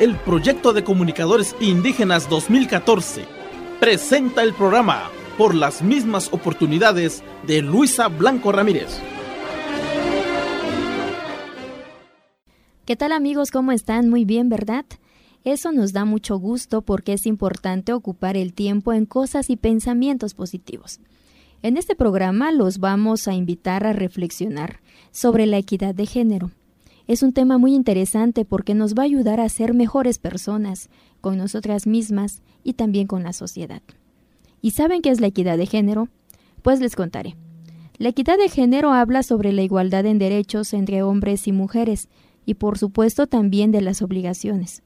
el Proyecto de Comunicadores Indígenas 2014 presenta el programa Por las mismas oportunidades de Luisa Blanco Ramírez. ¿Qué tal amigos? ¿Cómo están? Muy bien, ¿verdad? Eso nos da mucho gusto porque es importante ocupar el tiempo en cosas y pensamientos positivos. En este programa los vamos a invitar a reflexionar sobre la equidad de género. Es un tema muy interesante porque nos va a ayudar a ser mejores personas con nosotras mismas y también con la sociedad. ¿Y saben qué es la equidad de género? Pues les contaré. La equidad de género habla sobre la igualdad en derechos entre hombres y mujeres, y por supuesto también de las obligaciones.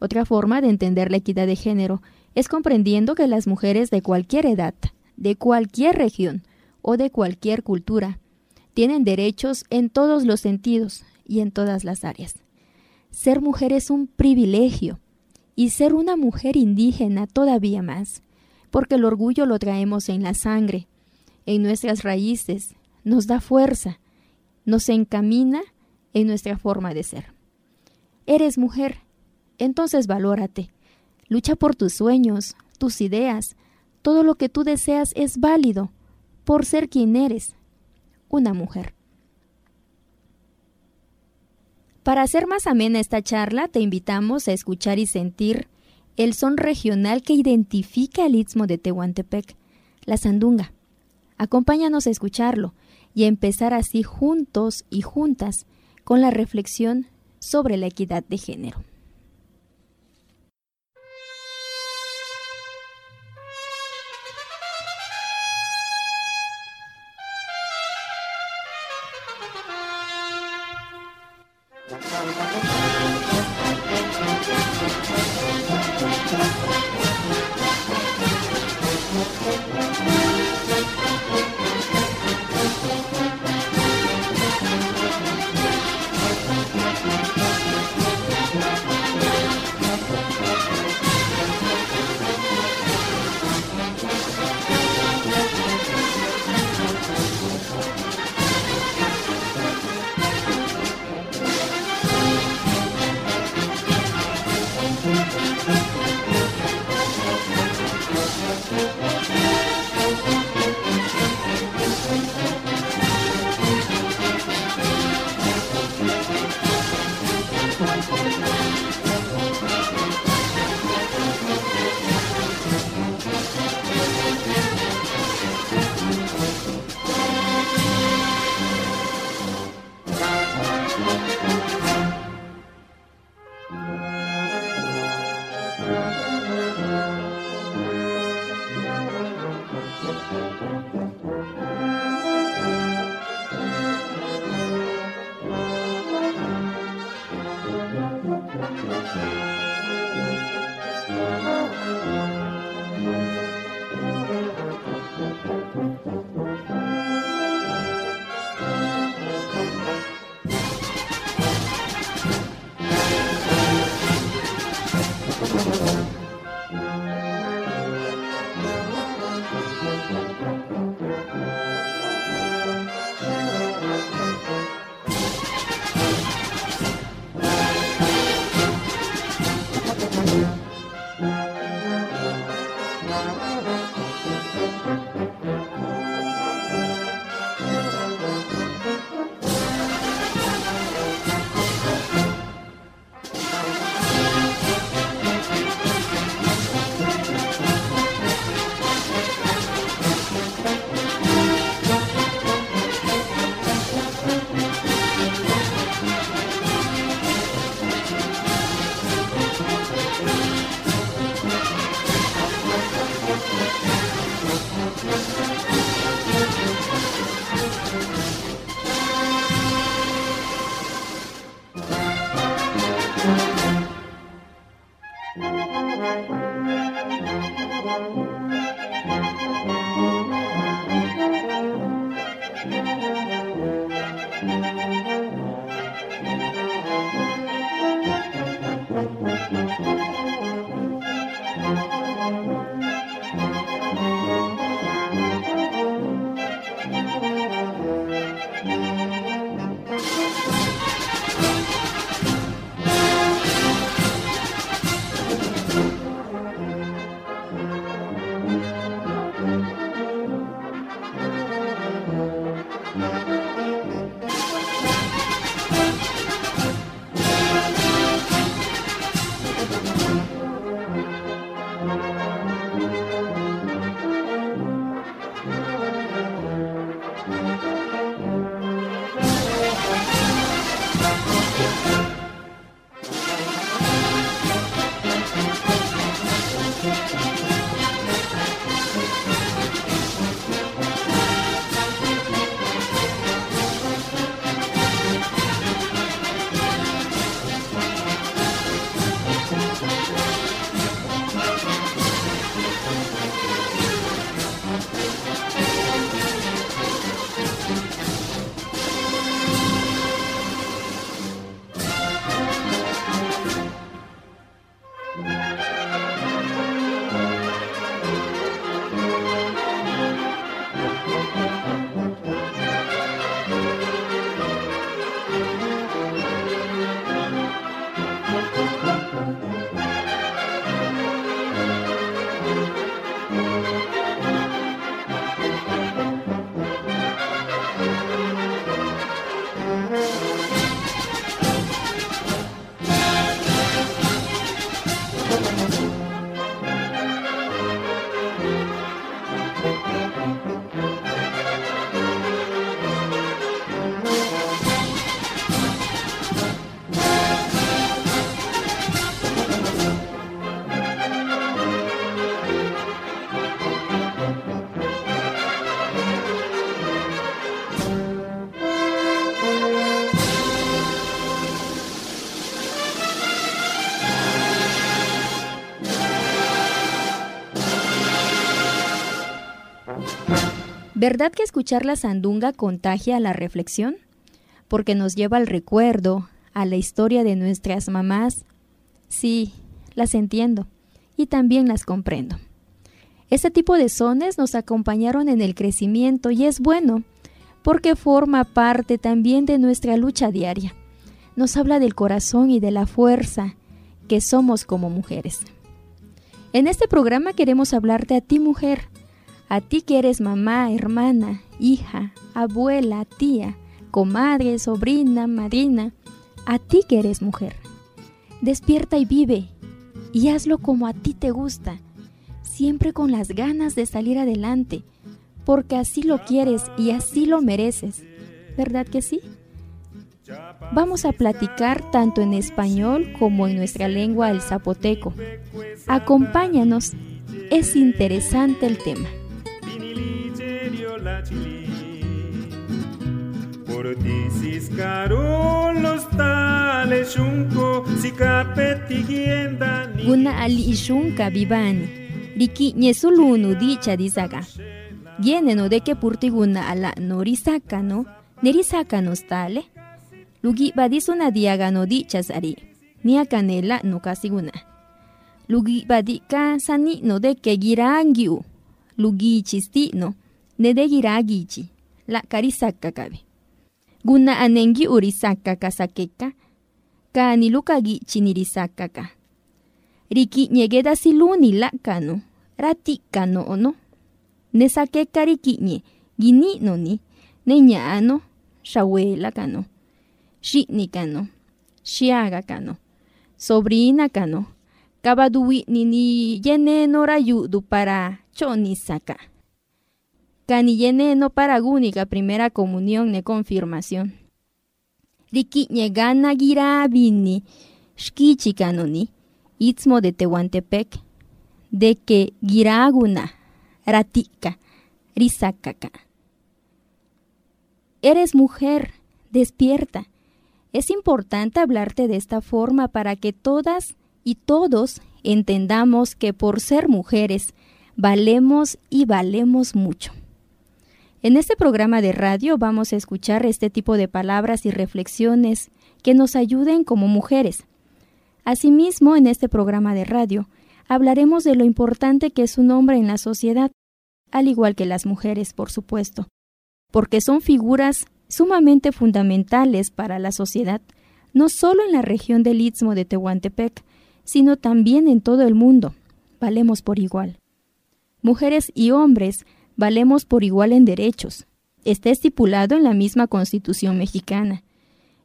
Otra forma de entender la equidad de género es comprendiendo que las mujeres de cualquier edad, de cualquier región o de cualquier cultura tienen derechos en todos los sentidos y en todas las áreas. Ser mujer es un privilegio y ser una mujer indígena todavía más, porque el orgullo lo traemos en la sangre, en nuestras raíces, nos da fuerza, nos encamina en nuestra forma de ser. Eres mujer, entonces valórate. Lucha por tus sueños, tus ideas. Todo lo que tú deseas es válido por ser quien eres, una mujer. Para hacer más amena esta charla, te invitamos a escuchar y sentir el son regional que identifica el istmo de Tehuantepec, la sandunga. Acompáñanos a escucharlo y a empezar así juntos y juntas con la reflexión sobre la equidad de género. Música ¿Verdad que escuchar la sandunga contagia a la reflexión? Porque nos lleva al recuerdo, a la historia de nuestras mamás. Sí, las entiendo y también las comprendo. Este tipo de sones nos acompañaron en el crecimiento y es bueno, porque forma parte también de nuestra lucha diaria. Nos habla del corazón y de la fuerza que somos como mujeres. En este programa queremos hablarte a ti mujer, a ti que eres mamá, hermana, hija, abuela, tía, comadre, sobrina, madrina, a ti que eres mujer. Despierta y vive, y hazlo como a ti te gusta, siempre con las ganas de salir adelante, porque así lo quieres y así lo mereces. ¿Verdad que sí? Vamos a platicar tanto en español como en nuestra lengua el zapoteco. Acompáñanos, es interesante el tema. Guna ali ishunka vivani, riki dicha disaga. Viene no de que purtiguna ala norisaka no, nerisaka no stale. Lugi badisuna diaga no dichas ari, nia canela no casiguna. Lugi badika sani no de que girangiu, lugi chisti no, ne de giragichi, la carisaka cabe. Guna anengi urisaka kasakeka, ka nilukagi chinirisaka Riki nyegeda siluni la kano, rati kano ono. Nesakeka riki nye, gini no ni, ne ano, shawela kano, shitni kano, shiaga kano, sobrina kano, kabaduwi ni yene nora yudu para chonisaka. No para gúnica primera comunión ne confirmación. Riki gana girabini, shkichikanoni, itzmo de Tehuantepec, de que giraguna, ratika, risakaka. Eres mujer, despierta. Es importante hablarte de esta forma para que todas y todos entendamos que por ser mujeres valemos y valemos mucho. En este programa de radio vamos a escuchar este tipo de palabras y reflexiones que nos ayuden como mujeres. Asimismo, en este programa de radio hablaremos de lo importante que es un hombre en la sociedad, al igual que las mujeres, por supuesto, porque son figuras sumamente fundamentales para la sociedad, no solo en la región del Istmo de Tehuantepec, sino también en todo el mundo. Valemos por igual. Mujeres y hombres valemos por igual en derechos. Está estipulado en la misma Constitución mexicana.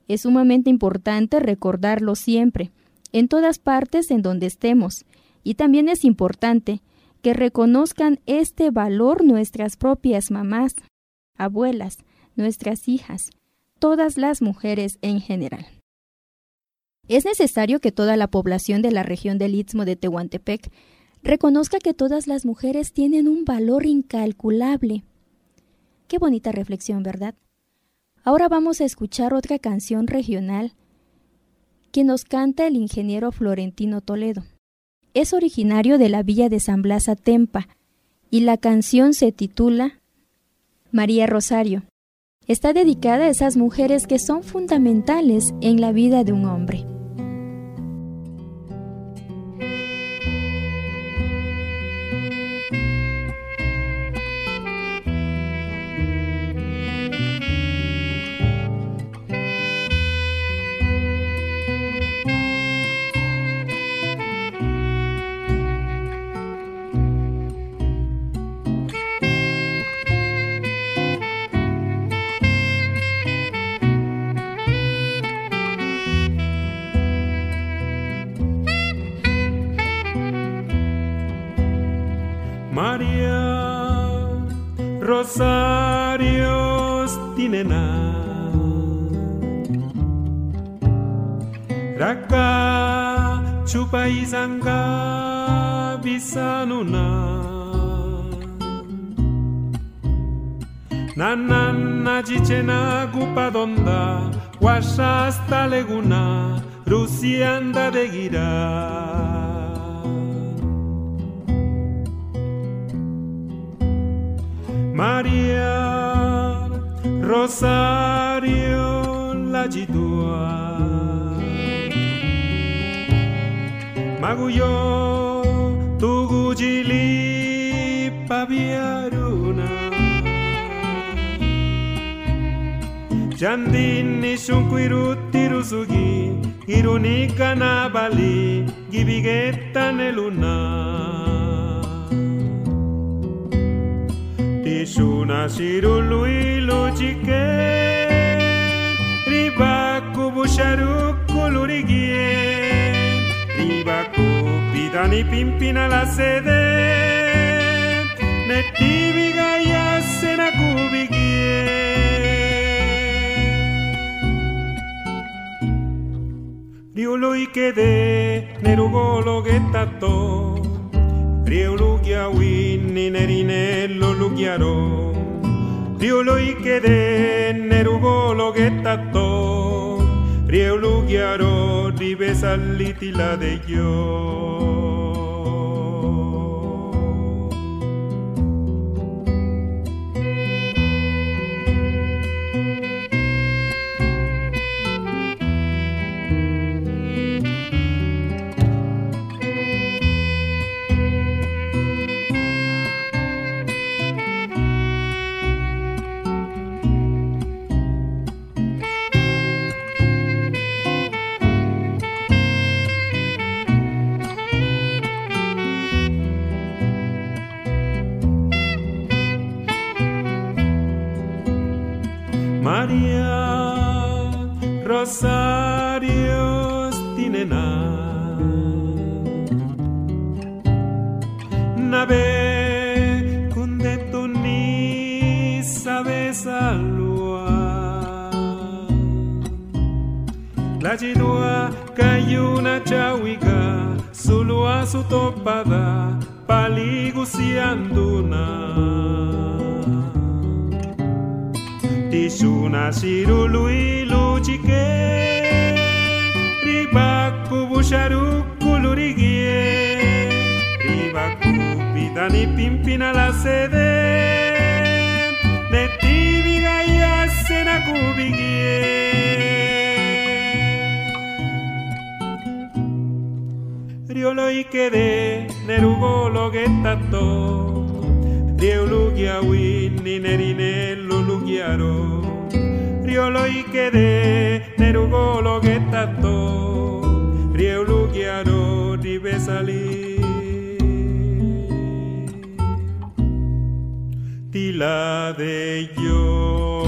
Es sumamente importante recordarlo siempre, en todas partes en donde estemos, y también es importante que reconozcan este valor nuestras propias mamás, abuelas, nuestras hijas, todas las mujeres en general. Es necesario que toda la población de la región del Istmo de Tehuantepec reconozca que todas las mujeres tienen un valor incalculable. Qué bonita reflexión, ¿verdad? Ahora vamos a escuchar otra canción regional que nos canta el ingeniero Florentino Toledo. Es originario de la villa de San Blas Atempa y la canción se titula María Rosario. Está dedicada a esas mujeres que son fundamentales en la vida de un hombre. Raka, chupaisanga bisanuna. Nanana ditena gupadonda, guasha hasta leguna, rucia anda degira Maria Rosario la ditua magulló tu gujilipa biaruna. Chandini shunkuiru tirusugi, irunika nabali, gibigeta neluna. Tishuna shiru luilu chike, ribaku busharu kulurigie. Pidani pimpina la sede Netibi gaya sena kubigie Riulu ikede nerugolo getato Rio lugia winni nerinello lugiaro Rio lo ikede nerugo lo getato Rio lugiaro ribe salitila de yo Lajidua kayuna chawiga Sulua su topada paligusianduna Tishuna shirului luchike Ribaku busharu kulurigie Ribaku pidani pimpina la sede Netiviga yasena kubigie Riolo ikede nerugolo getato Riolugia winni nerine lulugiaro Riolo ikede nerugolo getato Riolugiaro di besali Tila de yo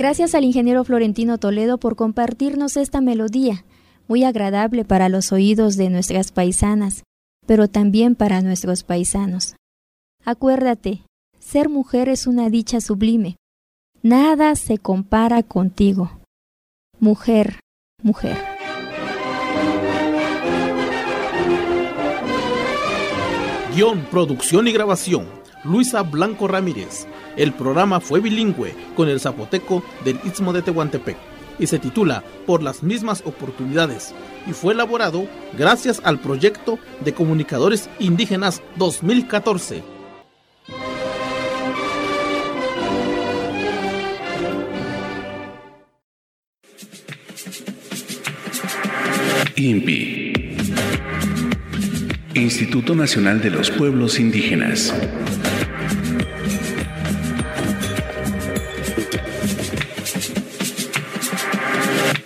Gracias al ingeniero Florentino Toledo por compartirnos esta melodía, muy agradable para los oídos de nuestras paisanas, pero también para nuestros paisanos. Acuérdate, ser mujer es una dicha sublime. Nada se compara contigo. Mujer, mujer. Guión, producción y grabación. Luisa Blanco Ramírez. El programa fue bilingüe con el zapoteco del Istmo de Tehuantepec y se titula Por las mismas oportunidades y fue elaborado gracias al proyecto de comunicadores indígenas 2014. INPI Instituto Nacional de los Pueblos Indígenas